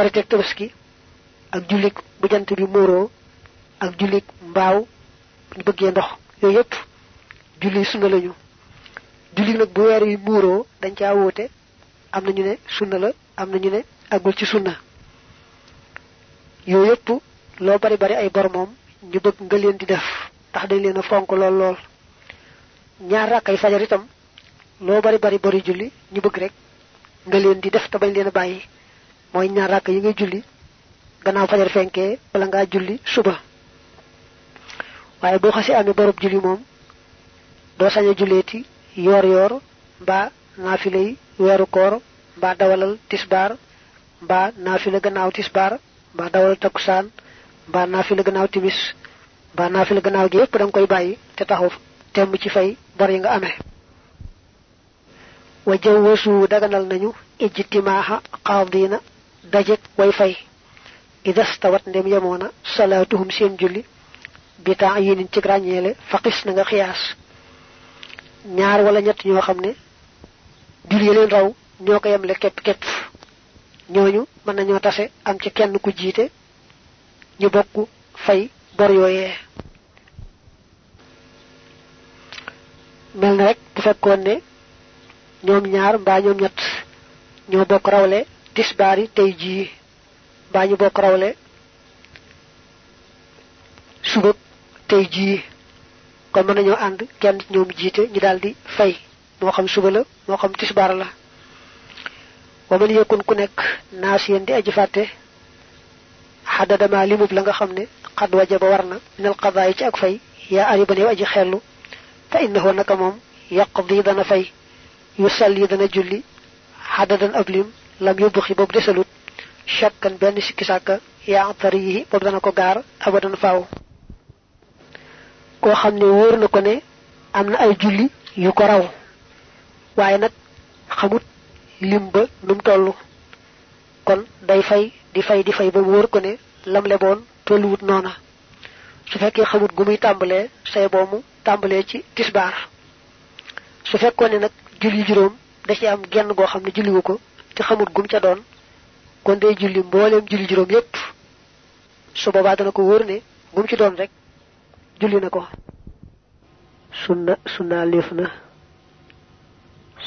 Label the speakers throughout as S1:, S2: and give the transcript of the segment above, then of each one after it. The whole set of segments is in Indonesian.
S1: korite tabaski ak julik bu jant bi muuroo ak julik mbaaw ñu bëggee ndox yooyu yépp julli sunna lañu. Julli nag bu weer muuroo dañ caa wóote am na ñu ne sunna la am na ñu ne agul ci sunna. Yooyu yépp bari bari ay bor moom ñu bëgg nga leen di def tax dañ leen a fonk lool lool. Ñaar rakkay fajar itam loo bari bari bari julli ñu bëgg rek nga leen di def te bañ leen a bàyyi mooy ñaar rakk yi ngay julli. Gannaaw fajar fenkee wala ngaa julli suba. Waaye boo xasee amee borob julli moom doo sañ a julleeti yoor yoor yi weeru koor dawalal tisbaar mbaa naafile gannaaw tisbaar mbaa dawalal takkusaan mbaa naafile gannaaw timis mbaa naafile gannaaw gi yépp nga koy bàyyi te taxaw temm ci fay bor yi nga amee. Wa jawwasu daganal nañu ijtimaaha qaadina dajek way fay idastawat ndem yemoona salaatuhum seen julli. Bi yénin ci ràññeele faqis na nga xiyaas ñaar wala ñett ñoo xam ne julli leen raw ñoo ko yemle képp képp ñooñu mën nañoo tase am ci kenn ku jiite. Ñu bokk fay bor yooyee. Mel rek bu fekkoon ne ñoom ñaar mbaa ñoom ñett ñoo bokk rawle tisbaari tey jii mbaa ñu bokk rawle suba tey jii kon mën nañoo ànd kenn ci ñoom jiite ñu daldi fay. Moo xam suba la moo xam tisbaar la. Wa man yakun ku nekk naasiyan di aji fàtte xadadama limub la nga xam ne wajaba ci ak fay. Xellu fa innahu yaqdi dana fay yu salli dana julli lam yóbbuxi boobu desalut shakkan benn sikki sàkka yaa tariyi boobu dana ko gaar abadan faaw. Koo xam ne wóor na ko ne am na ay julli yu ko raw waaye nag xamut lim ba num toll. Kon day fay di fay di fay ba mu wóor ko ne lam leboon tolluwut noona. Su fekkee xamut gu muy tàmbalee say boomu tàmbalee ci tisbaar. Su fekkoon ne nag julli da ci am genn goo xam ne julliwu ko te xamut gum ca doon kon day julli mbooleem julli juróom yépp. Su boobaa dana ko wóor ne gum ci doon rek julli na ko. Sunna sunna leef na.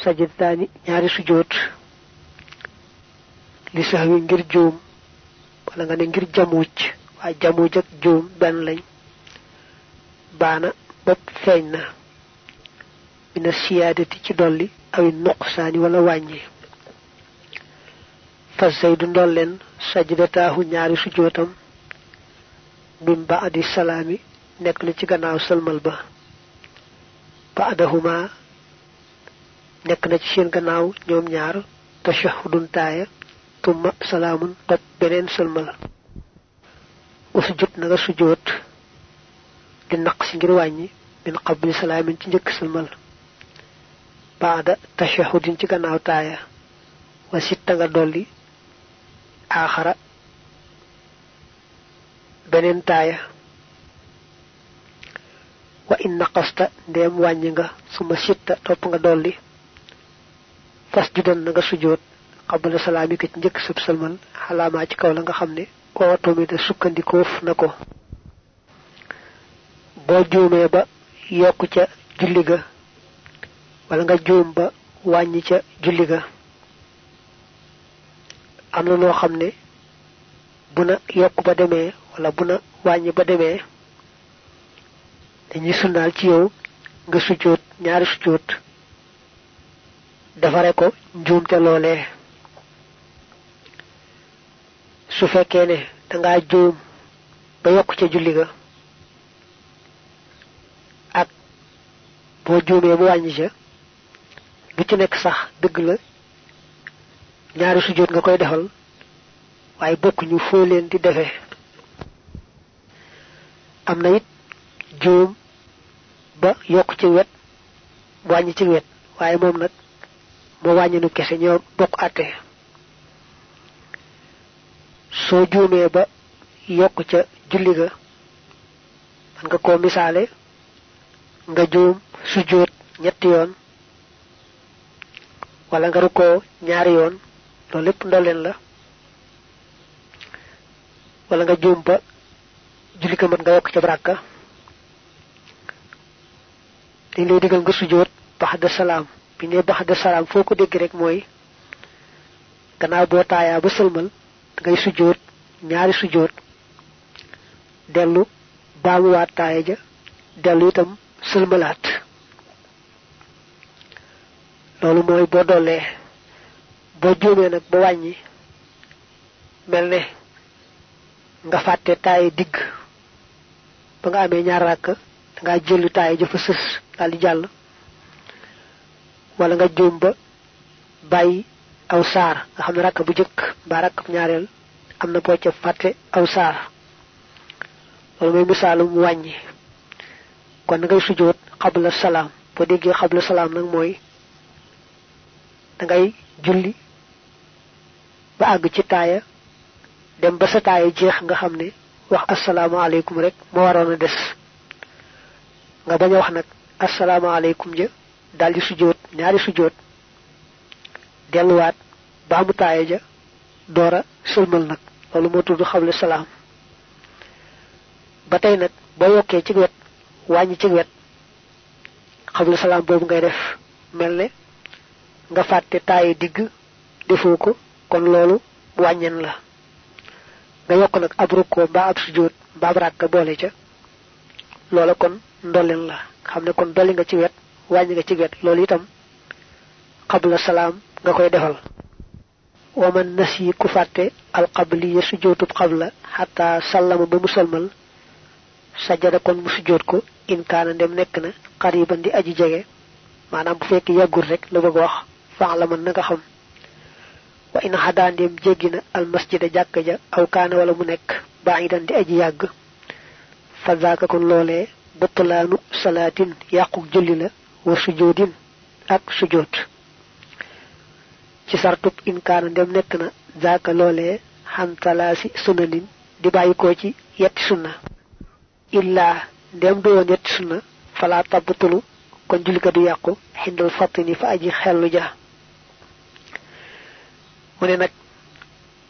S1: Sajidtaani ñaari sujjóot li sax wi ngir juum wala nga ne ngir jamuuj waaye jamuuj ak juum benn lañ. Baana bopp feeñ na. Mina siyaadati ci dolli awi nuqsaani wala wàññi fa zaydu ndolleen sajdataahu ñaari sujjóotam min baadi salaami nekk na ci gannaaw sëlmal ba. Baadahuma nekk na ci seen gannaaw ñoom ñaar tashahudun taaya tumma salaamun topp beneen sëlmal. Usjud na nga sujjóot di naq si ngir wàññi min qabli salaamin ci njëkk sëlmal. Baada tashahudin ci gannaaw taaya. Wa sitta nga dolli aaxara beneen taaya wa in naqasta ndeem wàññi nga suma sitta topp nga dolli fas judan na nga sujjóot qabla salaami ko ci njëkk sëb sëlmal xalaamaa ci kaw la nga da sukkandikoof na ko boo juumee ba yokk ca julli wala nga ba ca am na loo xam ne bu na ba demee wala bu na wàññi ba demee dañuy sunnaal ci yow nga sujjóot ñaari sujjóot defare ko njuumte loolee su fekkee ne dangaa juum ba yokk ca julli ga ak boo juumee mu wàññi ca lu ci nekk sax dëgg la ñaari sujjóot nga koy defal waaye bokkuñu foo leen di defee am na it juum ba yokk ci wet wàññi ci wet waaye moom nag moo wàññinu kese ñoo bokk àtte. Soo juumee ba yokk ca julli ga man nga koo misaale nga juum sujjóot ñetti yoon wala nga ñaari yoon loolu lépp ndolleen la. Wala nga juum ba julli ka mat nga yokk ca baraka. Dañ lay digal nga sujjoot baxda salaam. Bi ne baxda salaam foo ko dégg rek mooy gannaaw boo taayaa ba sëlmal ngay sujjoot ñaari sujjoot dellu baamuwaat taaya ja dellu itam sëlmalaat. Loolu mooy boo dollee boo juumee nag ba wàññi mel ne nga fàtte taaye digg ba nga amee ñaar ràkk da ngaa jël taaye ja fa sës daal di jàll. Wala nga juum ba bàyyi aw saar nga xam ne rakk bu jëkk mbaa rakk ñaareel am na boo ca fàtte aw saar. Loolu mooy misaalum wàññi. Kon ngay sujjoot xabla salaam. Boo déggee xabla salaam nag mooy da ngay julli ba àgg ci taaya dem ba sa taaya jeex nga xam ne wax asalaamaaleykum rek moo waroon a des. Nga bañ a wax nag asalaamaaleykum ja daldi sujjoot ñaari sujjoot delluwaat baamu taaya ja doora sëlmal nag loolu moo tudd xabla salaam. Ba tey nag boo yokkee ci wet wàññi ci wet xabla salaam boobu ngay def mel nga fàtte digg defoo kon loolu wàññen la. Nga yokk nag ab rukkoo mbaa ab sujjóot mbaa ab ràkka boole ca. Loola kon ndolleen la. Xam ne kon dolli nga ci wet wàññi nga ci wet. Loolu itam xabla salaam nga koy defal. Waman nas yi ku fàtte alxabliya sujjóotub xabla xataa sallama ba mu salmal sajada kon mu sujjóot ko in kaana ndem nekk na xariban di aji jege. Maanaam bu fekk yàggul rek la bëgg wax na nga xam wa in xadaa ndem jéggi na almasjida jàkk ja aw kaana wala mu nekk baidan di aji yàgg fa zaaka kon loolee butlaanu salaatin yàquk julli la wa sujjóodin ak sujjóot ci sartub in kaana ndem nekk na zaaka loolee xantalaasi sunanin di bàyyi ko ci yetti sunna. Illaa ndem du woon yetti sunna fala tabtulu kon julli ga du yàqu xindal fattini fa aji xellu ja mu ne nag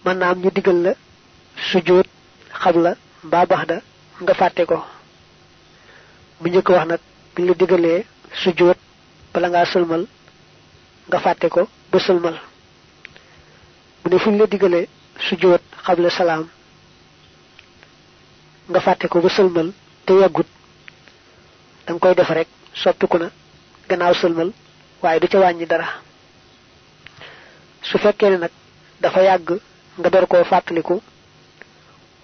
S1: mën naa am ñu digal la sujjóot xabla mbaa baxda nga fàtte ko. Bu njëkk wax nag buñ la digalee sujjóot bala ngaa sëlmal nga fàtte ko ba sëlmal. Mu ne fuñ la digalee sujjóot xabla salaam nga fàtte ko ba sëlmal te yàggut danga koy def rek soppiku na gannaaw sëlmal waaye du ca wàññi dara. Su fekkee ne dafa yàgg nga door koo fàttaliku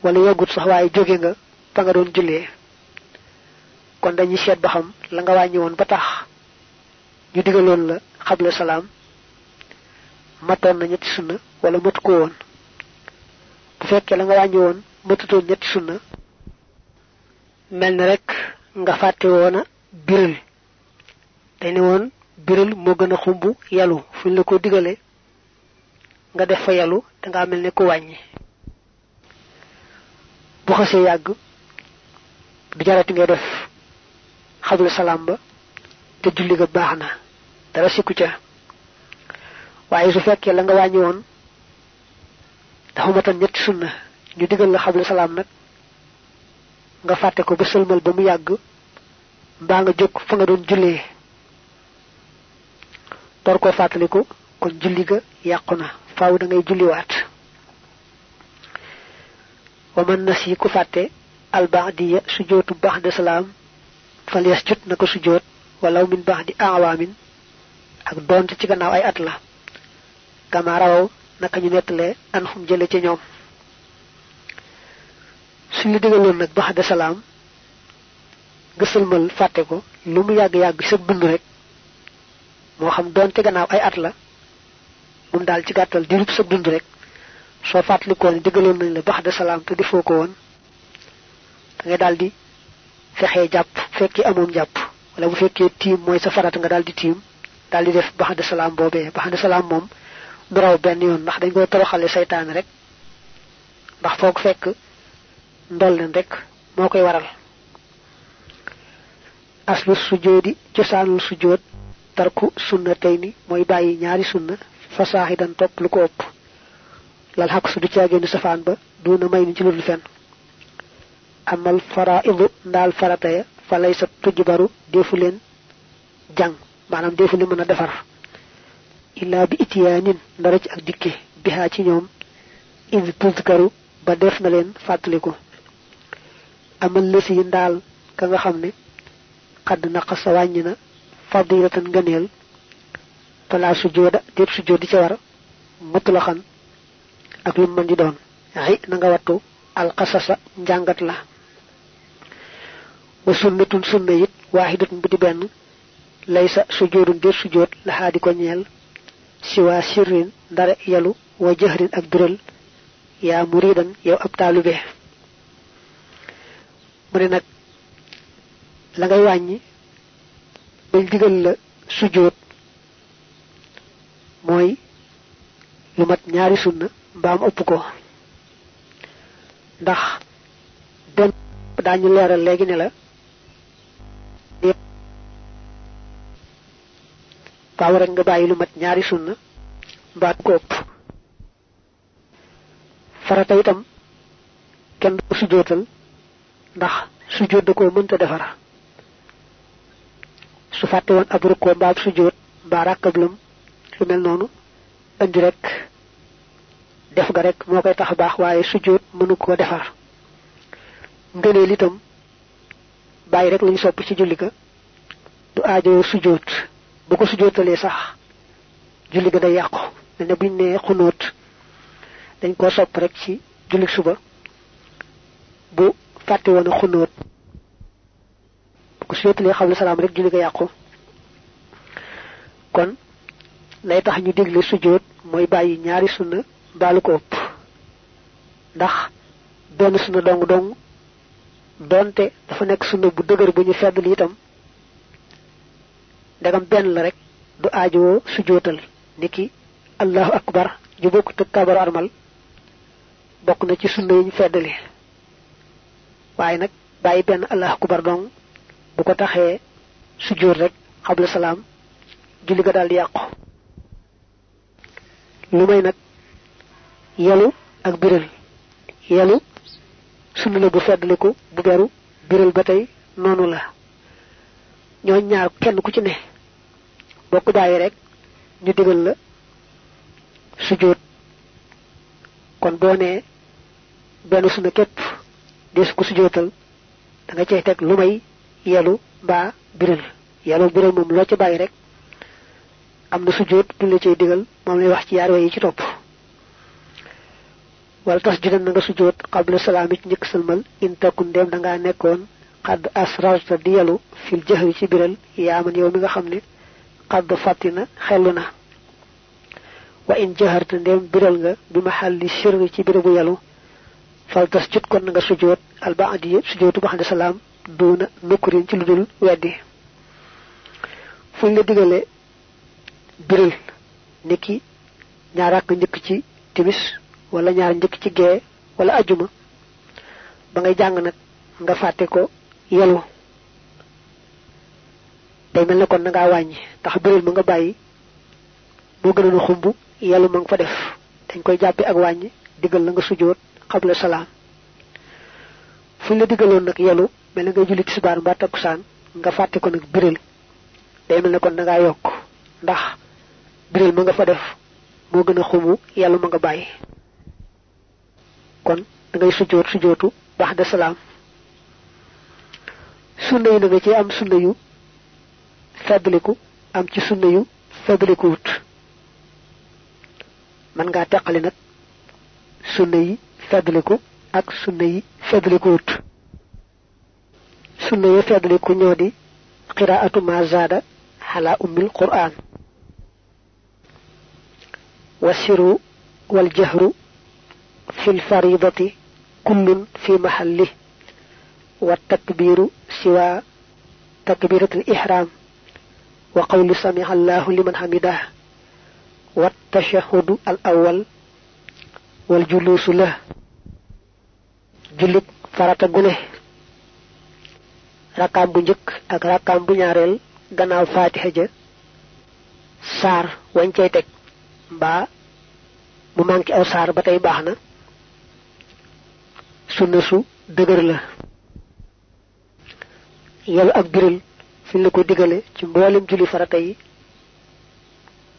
S1: wala yàggut sax waaye jóge nga fa nga doon jullee. kon dañuy seet ba xam la nga wàññi woon ba tax ñu digaloon la xabla salaam matoon na ñetti sunna wala matu ko woon. bu fekkee la nga wàññi woon matutoon ñetti sunna mel na rek nga fàtte biral. dañ ne woon biral moo gën a yalu fuñ la ko digale nga def fa yalu dangaa mel ne ku wàññi bu xasee yàgg du jarati ngay def xabla salaam ba te julli ga baax na dara sikku ca waaye su fekkee la nga wàññi woon dafa matan ñetti sunna ñu digal la xabla salaam nag nga fàtte ko ba sëlmal ba mu yàgg mbaa nga jóg fa nga doon jullee door koo fàttaliku kon julli ga yàqu na faaw da ngay julliwaat. Wa man nas yi ku fàtte albaadiya sujootu baax de salaam fal yas jut na ko sujoot walaw min baax di awaamin ak doonte ci gannaaw ay at la. Kama rawaw naka ñu nettalee an xum jële ci ñoom. Suñ la digaloon nag baax de salaam nga sëlmal fàtte ko lu mu yàgg-yàgg sa dund rek moo xam doonte gannaaw ay at moom daal ci gàttal dirub sa dund rek soo fàttalikoo ne digaloon nañ la baax de salaam te defoo ko woon da ngay daal di fexee jàpp fekkee amoon jàpp wala bu fekkee tiim mooy sa farata nga daal di tiim daal di def baax de salaam boobee. Baax de salaam moom du raw benn yoon ndax dañ koy toroxale saytaane rek ndax foog fekk ndol leen rek moo koy waral. Aslu sujoodi cosaanul sujood tarku sunna tey ni mooy bàyyi ñaari sunna fasaaxidan topp lu ko ëpp. Lal xaq su du caagéenu safaan ba duna may ni ci fenn. Amal faraidu ndaal farata ya fa lay sa tujbaru defu leen jàng maanaam defu leen mën defar. Illa bi itiyaanin ndara ci ak dikke bihaa ci ñoom id tuzkaru ba def na leen amal lësi ndaal ka nga xam ne xadd naqasa fadilatan fala sujooda déet sujood di ca war mutlaxan ak lu mën di doon. Xi na nga wattu alxasasa njàngat la. Wa sunnatun sunna it waaxidatun bu di benn. Laysa sujoodun déet sujood laxaa di ko ñeel. Siwa sirrin ndare yalu wa jahrin ak biral. Yaa muridan yow ab taalube. Mu nag la ngay wàññi bañ digal la sujood mooy lu mat ñaari sunna mbaam ëpp ko ndax benn daañu leeral léegi ne la faaw rek nga bàyyi lu mat ñaari sunna mbaa ko ëpp. Farata itam kenn du sujootal ndax sujoot da koo mënta defar. Su fàtte woon ab lu mel noonu. Andi rek def ga rek moo koy tax baax waaye sujjóot mënu koo defar. Ngëneel itam bàyyi rek lañu sopp ci julli ga. Du aajo sujjóot. Bu ko sujjóotalee sax julli ga day yàqu. Mel ne buñ nee xunóot dañ koo sopp rek ci julli suba. Bu fàtte woon a xunóot bu ko sujjóotalee ne salaam rek julli ga yàqu. Kon lay tax ñu digle sujoot mooy bàyyi ñaari sunna baalu ko ëpp. ndax benn sunna dong dong donte dafa nekk sunna bu dëgër bu ñu feddali itam ndegam benn la rek du aajowoo sujootal niki allahu akbar ju bokk tëg kabaru armal bokk na ci sunna yi ñu feddali waaye nag bàyyi benn allahu akbar dong bu ko taxee sujoot rek xabla salaam julli ga daal di yàqu lu may nag yelu ak biral. Yelu sunna la bu feddaliku bu beru biral ba tey noonu la. Ñoo ñaar kenn ku ci ne boo ko bàyyi rek ñu digal la sujjóot kon boo nee benn sunna képp sujjóotal da nga cey lu may yelu mbaa biral. Yelu biral moom loo ci rek am sujjóot duñ la cay digal moom lay wax ci yaar yi ci topp. Wala tas judan nga sujjóot qabla salaam ci njëkk sëlmal in takun ndéem da ngaa nekkoon xadd asrarta di fil jahri ci biral yaaman yow mi nga xam ne xadd fàttina xellu wa in jaharta ndéem biral nga bi ma xalli sirri ci birabu yalu fal tas jut kon nga sujjóot albaadi sujjóotu baxde salaam duuna nukkurin ci lu dul weddi. Fuñ la digale biral niki ñaar ak njëkk ci timis wala ñaar njëkk ci gee wala ajuma ba ngay jàng nag nga fàtte ko yelu. Day kon na ngaa wàññi biral ma nga bàyyi moo gën a xumb yelu ma nga fa def. Dañ koy jàppe ak wàññi diggal la nga sujjóot xabla salaam. Fuñ la mel ne ngay julli nga ko nag biral day mel kon na ngaa ndax biral ma nga fa def. Moo gën a xumu yàlla ma nga bàyyi. Kon da ngay sujjoot sujjootu baax de salaam. Sunna nga ci am sunna yu feddliku am ci sunna yu feddliku wut man ngaa teqali nag sunna yi feddliku ak sunna yi feddliku wut sunna yi feddliku ñoo di qiraatu ma zaada xala ummil qur'an والسر والجهر في الفريضة كل في محله والتكبير سوى تكبيرة الإحرام وقول سمع الله لمن حمده والتشهد الأول والجلوس له. جلك فرata gune rakam bu njëkk ak rakam bu cay teg. Mbaa mu manki aw saar ba tey baax na. Sunna su dëgër la. Yelu ak biral fi la ko digale ci mboolem julli farata yi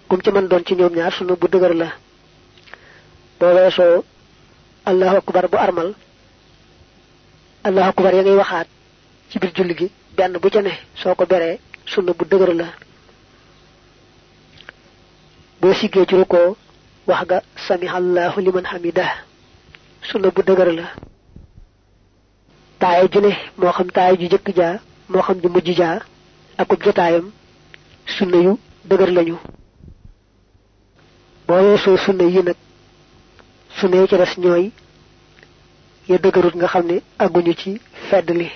S1: kum ci man doon ci ñoom ñaar sunna bu la. Boo weesoo allahu akbar bu armal allahu akbar ya ngay waxaat ci bir julli gi benn bu ca ne soo ko beree sunna bu la boo siggee ci ruko wax ga samihallahu liman hamidah. Sunna bu dëgër la taaya ju moo xam taaya ju jëkk jaa moo xam ju mujj jaa akub jotaayam sunna yu dëgër lañu boo weesoo sunna yi nag sunna ci des ñooy ya dëgërut nga xam ne aguñu ci fedd li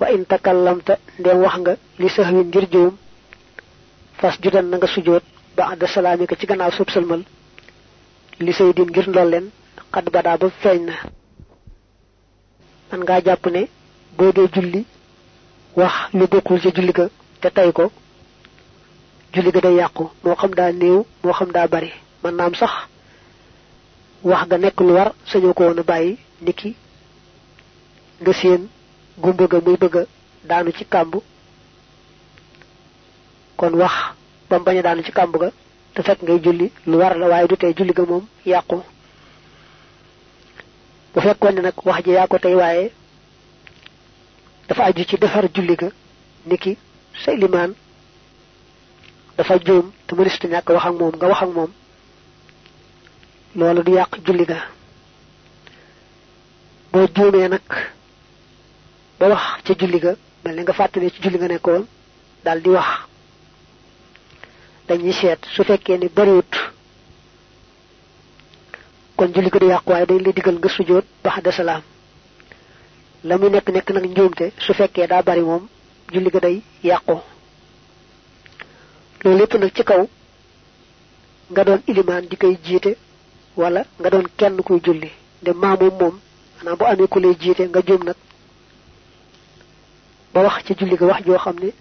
S1: wa in takallamta ndem wax nga li sahwin ngir joom fas judan na nga sujoot ba'da salaamika ci gannaaw sub salmal li say din ngir ndolleen xad badaa ba feeñ na. Man ngaa jàpp ne boo dee julli wax lu bokkul ci julli ga te tay ko julli ga day yàqu moo xam daa néew moo xam bari. Man naam sax wax ga nekk lu war ko woon a niki nga seen gumba ga muy daanu ci kon wax bam bañ a daanu ci kàmb ga te fekk ngay julli lu war la waaye du tee julli ga moom yàqu. Bu fekkoon ne nag wax ji yaa ko tey waaye dafa aju ci defar julli ga niki sa limaan dafa joom te mënista ñàkk wax ak moom nga wax ak moom loolu du yàq julli ga. Boo juumee nag ba wax ca julli ga mel ni nga fàttali ci julli nga dal di wax dañuy seet su fekkee ni bariwut. Kon julli ko du yàqu waaye dañ lay digal nga sujoot baxda salaam. La muy nekk nekk nag njuumte su fekkee daa bari moom julli ga day yàqu. Loolu lépp nag ci kaw nga doon ilimaan di koy jiite wala nga doon kenn kuy julli. De maamoom moom maanaam bu amee ku lay jiite nga juum nag. Ba wax ci julli ga wax joo xam ne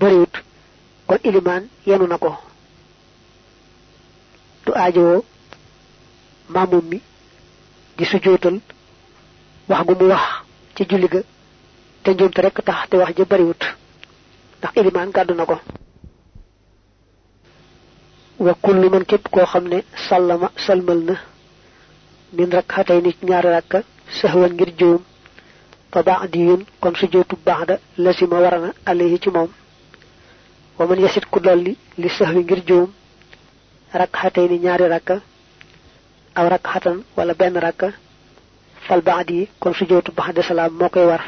S1: bariwut kon ilimaan yenu na ko du aajowoo maamum mi di sujootal wax gu mu wax ci julli ga te njuumte rek tax te wax ja bariwut ndax ilimaan gàddu na ko wa kullu man képp koo xam ne sallama salmal min rakxatay nit ñaari rakka sahwan ngir juum fa ba'diyun kon sujootu ba'da lasima warana alayhi ci moom wa man yasit ku dolli li sahwi ngir juum rakxatay ni ñaari rakka aw wala benn rakka fal ba'di kon sujootu ba'da salaam moo koy war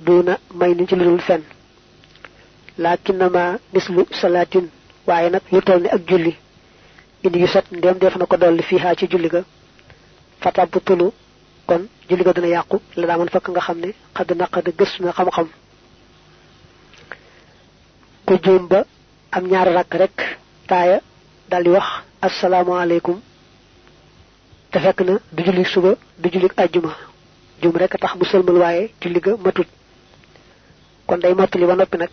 S1: duna may ni ci ludul fen lakinnama mislu salatin waaye nag lu toll ni ak julli indi yu sat ndem def na fiihaa ci julli ga fatabtulu kon julli dana yàqu la daa man fakk nga xam ne xadd naqad xam-xam ko juum ba am ñaari rakk rek taaya dal di wax asalaamaaleykum te fekk na du julli suba du julli àjjuma juum rek tax mu sëlmal waaye julli ga matut. Kon day mottali ba noppi nag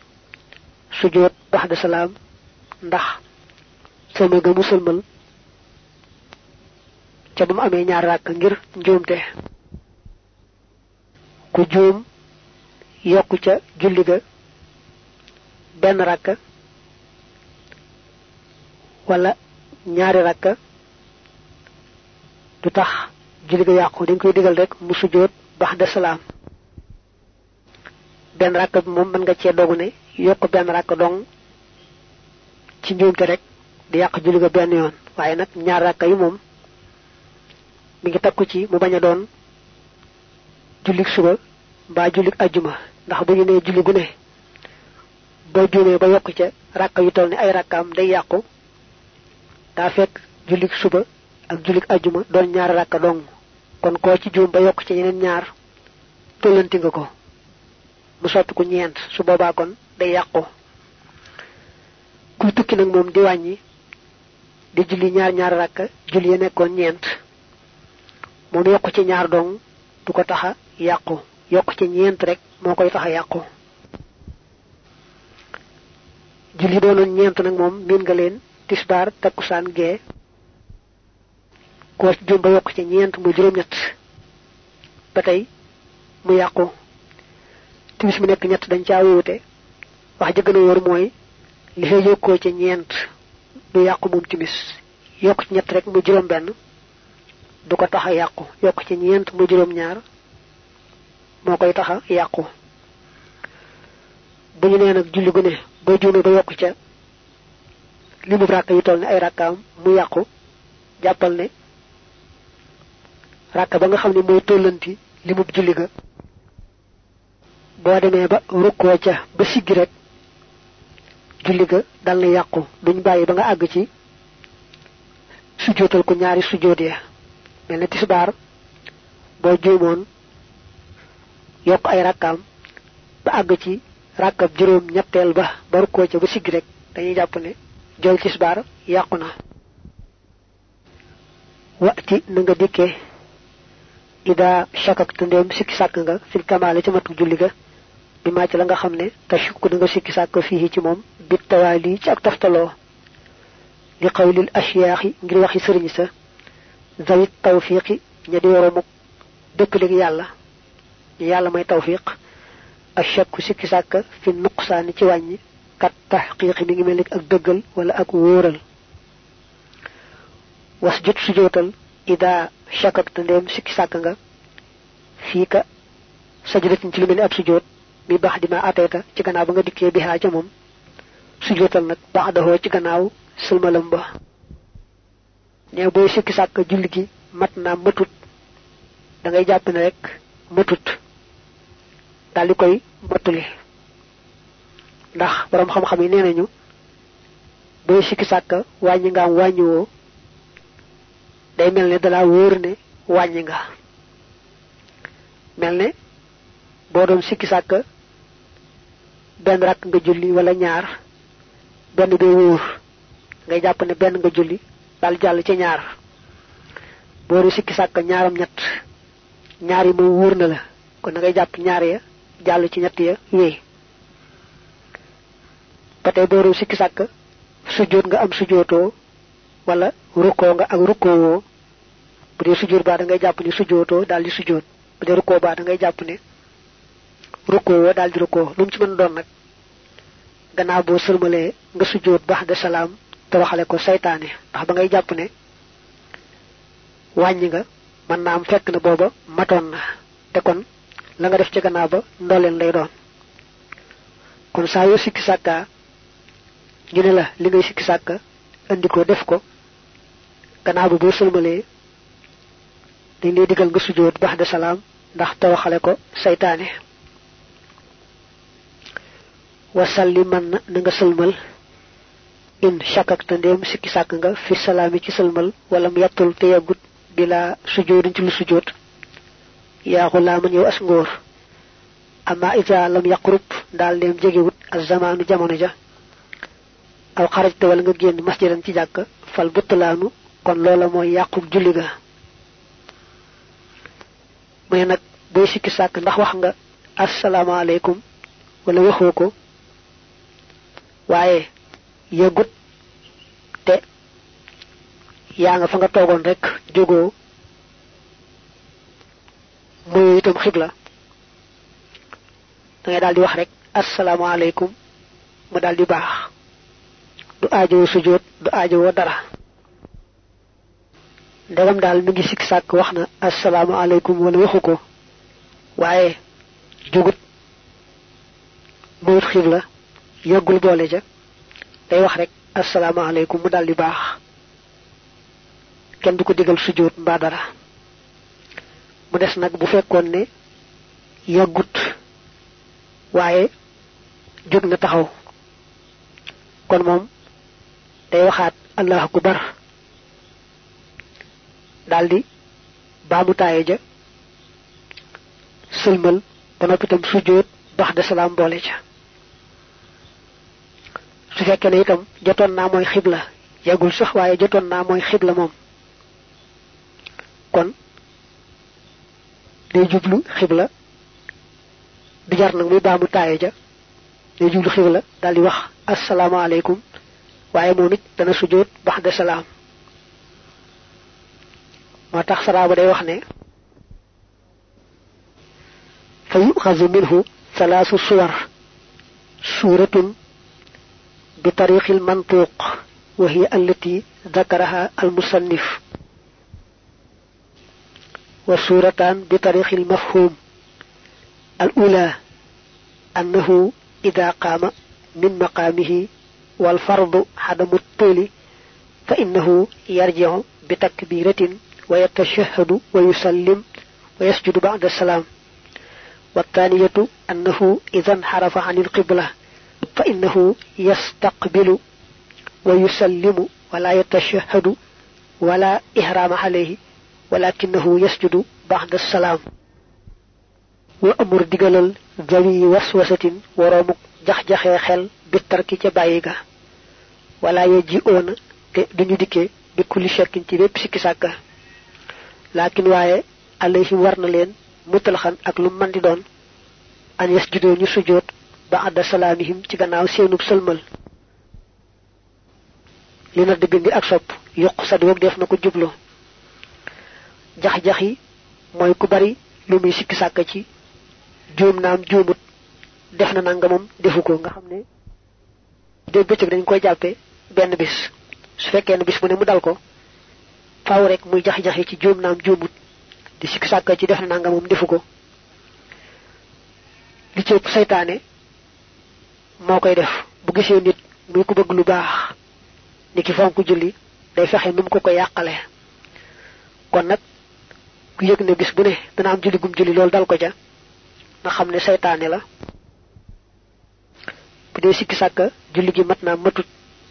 S1: sujjoot baxda salaam ndax sëlmal ga mu sëlmal ca amee ñaar ràkk ngir njuumte. Ku juum yokku ca julli benn ràkk wala ñaari ràkk du tax julli ga yàqu. Dañ koy digal rek mu sujjoot baxda salaam. Benn ràkk bi moom nga cee dogu ne yokk benn ràkk dong ci njuumte rek di yàq julli ga benn yoon. Waaye nag ñaar ràkk yi moom mi ngi takku ci mu bañ doon jullik suba mbaa jullik ajjuma. Ndax bu ñu nee julli gu ne boo juumee ba yokk ca ràkk yu toll ni ay ràkkaam day yàqu. Daa fekk jullik suba ak jullik ajjuma doon ñaar ràkk dong. Kon koo ci juum ba yokk ca yeneen ñaar tollanti nga ko. Mu soppi ko ñeent su boobaa kon day yàqu. Kuy tukki nag moom di wàññi di julli ñaar ñaar ràkk julli ya nekkoon ñeent. Moom ci ñaar dong du ko taxa yàqu. Yokk ci ñeent rek moo koy taxa yàqu julli doonoon ñeent nag moom miin nga leen tisbar takusan ge ko ci jum ba yok ci ñent mu juroom ñett batay mu yaqku timis mu nek ñett dañ ca wuté wax ja gëna wor moy li fay yokko ci ñent du yaqku mum timis. Yok ci ñett rek mu juroom benn du ko taxa yaqku yok ci ñent mu juroom ñaar mo koy yaqku bu ñu nee nag julli gu ne ba juume ba yokk ca. Limu rakka yu toll ne ay rakkaam mu yàqu. Jàppal ne rakka ba nga xam ne mooy tollanti limu julli ga. Boo demee ba rukkoo ca ba siggi rek julli ga dal na yàqu. Duñ bàyyi ba nga àgg ci sujjootal ko ñaari sujjoot ya. Mel ne tisbaar boo yokk ay rakkaam ba àgg ci rakab juróom ñettel ba bar ko ci bu sigg rek dañuy jàpp ne jol tisbar yàqu na. Wati na nga dikke ida shakaktu ndem sikki sàkk nga fil kamaale ci matu julli ga. Bi ma ci la nga xam ne tashukku nga sikki sàkk fii ci moom bi tawaali ci ak toftaloo. Li qawlil ashyaaxi ngir waxi sëriñ sa. Zawit tawfiqi ña di woromu dëppalik yàlla. Yàlla may tawfiq ashakku sikki sàkka fi nuqsaani ci wàññi. Kat tahqiqi mi ngi mel ak dëggal wala ak wóoral. Was jot sujootal ida shakakta ndéem sikki sàkk nga fii ka sajdatin ci lu mel ab sujoot mi baax di ma ateeta ci gannaaw ba nga dikkee bi ca moom. Sujootal nag baax dahoo ci gannaaw sulmalam ba. Ne sikki sàkk julli gi matut. Da ngay ne rek matut dal di koy ndax borom xam-xam yi nee nañu booy sikki sàkk wàññi nga am wàññiwoo day mel ne dala wóor ne wàññi nga. Mel ne boo doon sikki sàkk benn rakk nga julli wala ñaar benn bee wóor. Ngay jàpp ne benn nga julli dal jàll ci ñaar. Boo sikki sàkk ñaaram ñett ñaar yi moom na la. Kon da ngay ñaar ya jàll ci ñett ya wéy ba boo doon sikki sàkk sujjóot nga am sujjóotoo wala rukkoo nga ak rukkoo woo bu dee sujjóot baa da ngay jàpp ni sujjóotoo daal di sujjóot. Bu dee rukkoo baa da ngay jàpp ne rukkoo woo daal di rukkoo. Lu ci mën doon nag gannaaw boo sërmalee nga sujjóot baax de salaam toroxale ko saytaane ndax ba ngay jàpp ne wàññi nga mën naa am fekk na matoon na. Te kon la nga def ci gannaaw ba ndooleen lay doon kon saa yoo sikki sàkkaa ñu ne la li ngay sikki sàkka andi ko def ko gannaaw ba boo dañ lay digal nga sujjóot baax de salaam ndax toroxale ko saytaane wasalli man na nga sëlmal in shakakta ndéem sikki sàkk nga fi salaami ci sëlmal wala mu yattul te bila sujjóotin ci lu sujjóot yaa xulaaman yow as ngóor ama isa lam yaqrub daal ndéem jegewut ak zamaanu jamono ja. Aw xarajta wala nga génn masjidan ci jàkk fal buttalaanu kon loola mooy yàqub julli ga. Mu ne nag booy sikki sàkk ndax wax nga asalaamaaleykum wala waxoo ko. Waaye yëgut te yaa nga fa nga rek jógoo mooy itam xibla da ngay daal di wax rek asalaamaaleykum mu daal di baax du aajowoo sujjóot du aajowoo dara. Ndegam daal mi ngi sikk sàkk wax na asalaamaaleykum wala waxu ko. Waaye jógut moyut xibla yàggul boole ja. Day wax rek asalaamaaleykum mu daal di baax. Kenn du ko digal sujjóot mbaa dara mu des nag bu fekkoon ne yàggut. Waaye na taxaw. Kon moom day waxaat allahu akbar. Daldi baamu taaye ja sëlmal ba noppi itam sujjóot bax de salaam boole ca. Su fekkee ne itam jotoon naa mooy xibla yàggul sax waaye jotoon naa mooy xibla moom. Kon day jublu xibla du jar nag muy baamu taaye ja day jublu xibla daldi wax asalaamaaleykum waaye moom it dana sujjóot baxda salaam moo tax saraaba day wax ne fa yuxazu minhu salaasu suwar suuratun bi tariqi almantuq hiya allati ذكرها المصنف وسورتان بطريق المفهوم. الأولى أنه إذا قام من مقامه والفرض عدم الطول فإنه يرجع بتكبيرة ويتشهد ويسلم ويسجد بعد السلام. والثانية أنه إذا انحرف عن القبلة فإنه يستقبل ويسلم ولا يتشهد ولا إحرام عليه. walakinahu yasjudu ba'da salam. Wa amur digalal gawi waswasatin waromuk jax jaxé xel bi tarki ca bayyi ga. Wala yaji'una te duñu dikke bi kulli shakkin ci bepp sikki sakka lakin waye alayhi warna len mutalxan ak lu man di doon an yasjudu ñu sujud ba'da salamihim ci gannaaw seenub selmal li na diggandi ak sop yokku sad wog def nako jublo jublu jax-jax yi mooy ku bari lu muy sikki sàkka ci juum naam juumut def na nanga moom defu ko. Nga xam ne dé bëccëg dañ koy jàppe benn bis. Su fekkee ne bis mu ne mu dal ko faaw rek muy jax-jaxi ci juum naam juumut di sikki sàkka ci def na nanga moom defu ko. Li ci ëpp saytaane moo koy def. Bu gisee nit muy ku bëgg lu baax ni ki fonk julli day fexe num ko ko yàqale. Kon nag ku yëg ne bis bu ne dana am julli gum julli loolu dal ko ca nga xam ne saytaane la. Bu dee sikki sàkka julli gi mat naa matut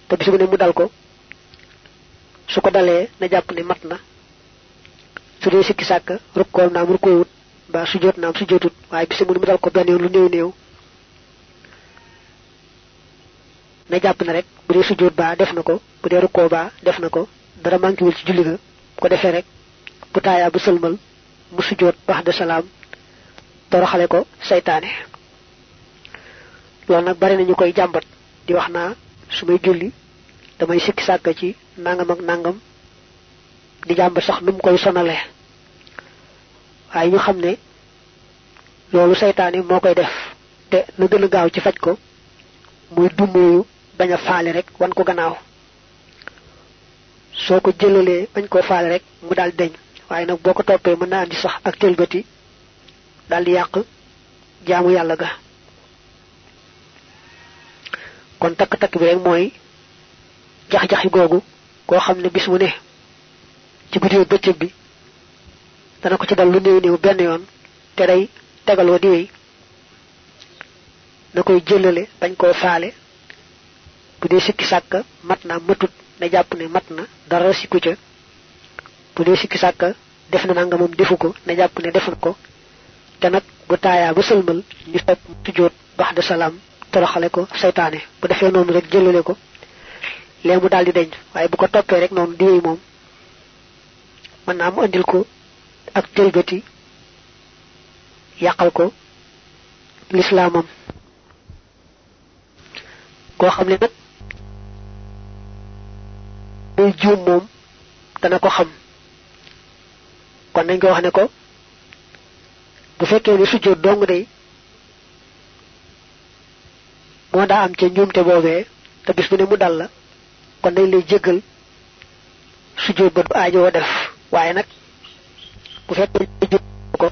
S1: te bis bu ne mu dal ko. Su ko dalee na jàpp ne mat na. Su dee sikki sàkka rukkoom naam rukkoowut ba su jot naam su jotut waaye bis bu ne mu dal ko benn yoon lu néew na jàpp na rek bu dee sujjóot baa def na ko bu dee rukkoo baa def na ko dara mankiwul ci julli ga. Ko defee rek bu taayaa bu sëlmal mu sujjóot bax de salaam toroxale ko saytaane loolu nag bari nañu koy jàmbat di wax naa su may julli damay sikki sàkka ci nangam ak nangam di jàmbat sax nu mu koy sonale. Waaye ñu xam ne loolu saytaane moo koy def te na gën a gaaw ci faj ko muy dumooyu bañ faale rek wan ko gannaaw. Soo ko jëlalee bañ koo faale rek mu daal deñ waaye nag boo ko toppee mën na andi sax ak tëlbati daal di yàq jaamu yàlla ga. kon takk-takk bi rek mooy jax-jaxi googu koo xam ne bis mu ne ci guddi bëccëg bi dana ko ci dal lu néew néew benn yoon te day tegaloo di wéy koy jëlale bañ koo faale. bu dee sikki sàkka mat na matut na jàpp ne mat na dara sikku ca bu dee sikki sàkka def na nanga moom defu ko na jàpp ne def na ko te nag bu taayaa ba sëlmal ñu sopp tujjoot bax de salaam toroxale ko saytaane bu defee noonu rek jëlale ko lee mu daal di deñ waaye bu ko toppee rek noonu di wéy moom mën naa mu andil ko ak tëlbati yàqal ko lislaamam. Koo xam ne nag muy dana ko xam kon nañ ko wax ne ko bu fekkee ne sujjóot dong day moo daa am ca njuumte boobee te bis bu ne mu dal la kon dañ lay jéggal sujjóot ba aajoo def. Waaye nag bu fekkee ko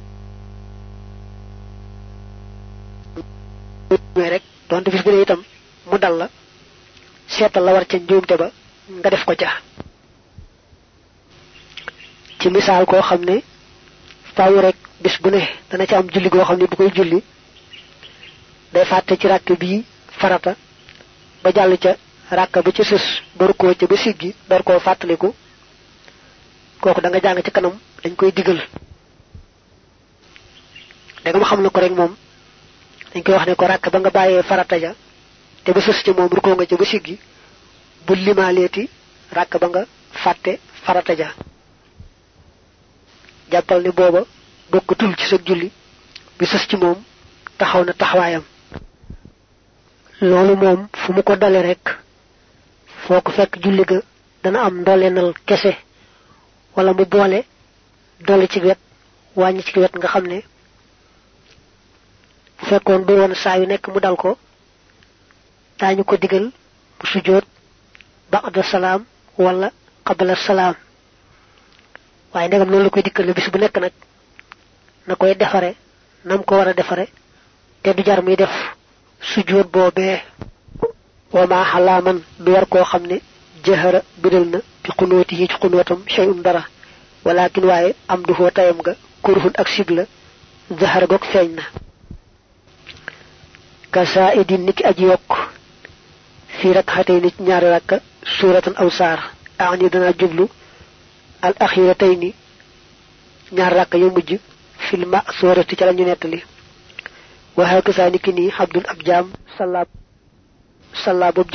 S1: rek donte bis bu ne itam mu dal la seetal la war ca njuumte ba nga def ko ca ci misaal koo xam ne faaw rek bis bu ne dana ci am julli goo xam ne bu koy julli day fàtte ci ràkk bii farata ba jàll ca ràkk ba ca sës ba rukkoo ca ba siggi door koo fàttaliku kooku da nga jàng ci kanam dañ koy digal. Da nga ma xam na ko rek moom dañ koy wax ne ko ràkk ba nga bàyyee farata ja te ba sës ci moom rukkoo nga ca ba siggi bu limaaleeti ràkk ba nga fàtte farata ja jàppal ne booba bokkatul ci sa julli bi sës ci moom taxaw na taxawaayam. Loolu moom fu mu ko dale rek foko fekk julli ga dana am ndolenal kese wala mu boole dolli ci wet wàññi ci wet nga xam ne bu fekkoon du woon saa yu nekk mu dal ko daañu ko digal bu sujjoot ba'da salaam wala qabla salaam waaye ndegam noonu la koy dikkal bis bu nekk nag na koy defare nam ko war a defare te du jar muy def sujjoot boobee wa ma xalaaman du war koo xam ne jahara bidal na bi xunooti yi ci xunootam shay'un dara walakin waaye am du foo tayam ga kurhun ak sibla zahara gog feeñ na ka saidin niki aji yokk fi rakhatay nit ñaari rakka suratan aw saar aani dana jublu al akhiratayni ñaar rakka yu mujj fil ma'surati ci lañu nettali. Wa hakaza niki ni abdul abjam sallab salla bob